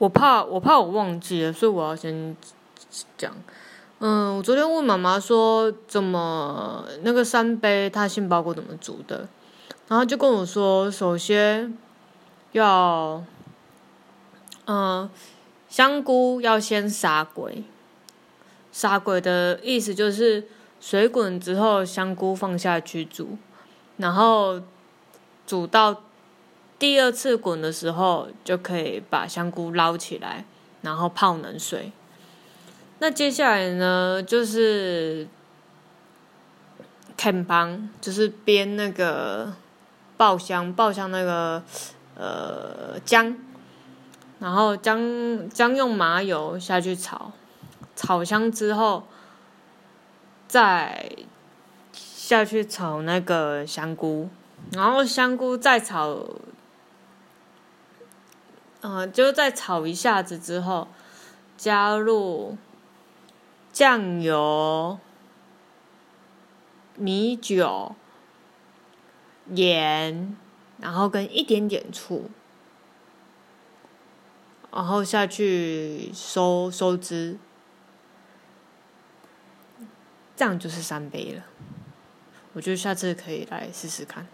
我怕我怕我忘记了，所以我要先讲。嗯，我昨天问妈妈说，怎么那个三杯他杏鲍菇怎么煮的？然后就跟我说，首先要，嗯，香菇要先杀鬼。杀鬼的意思就是水滚之后，香菇放下去煮，然后煮到第二次滚的时候，就可以把香菇捞起来，然后泡冷水。那接下来呢，就是砍帮，就是煸那个爆香，爆香那个呃姜，然后姜姜用麻油下去炒，炒香之后，再下去炒那个香菇，然后香菇再炒，嗯，就再炒一下子之后，加入。酱油、米酒、盐，然后跟一点点醋，然后下去收收汁，这样就是三杯了。我觉得下次可以来试试看。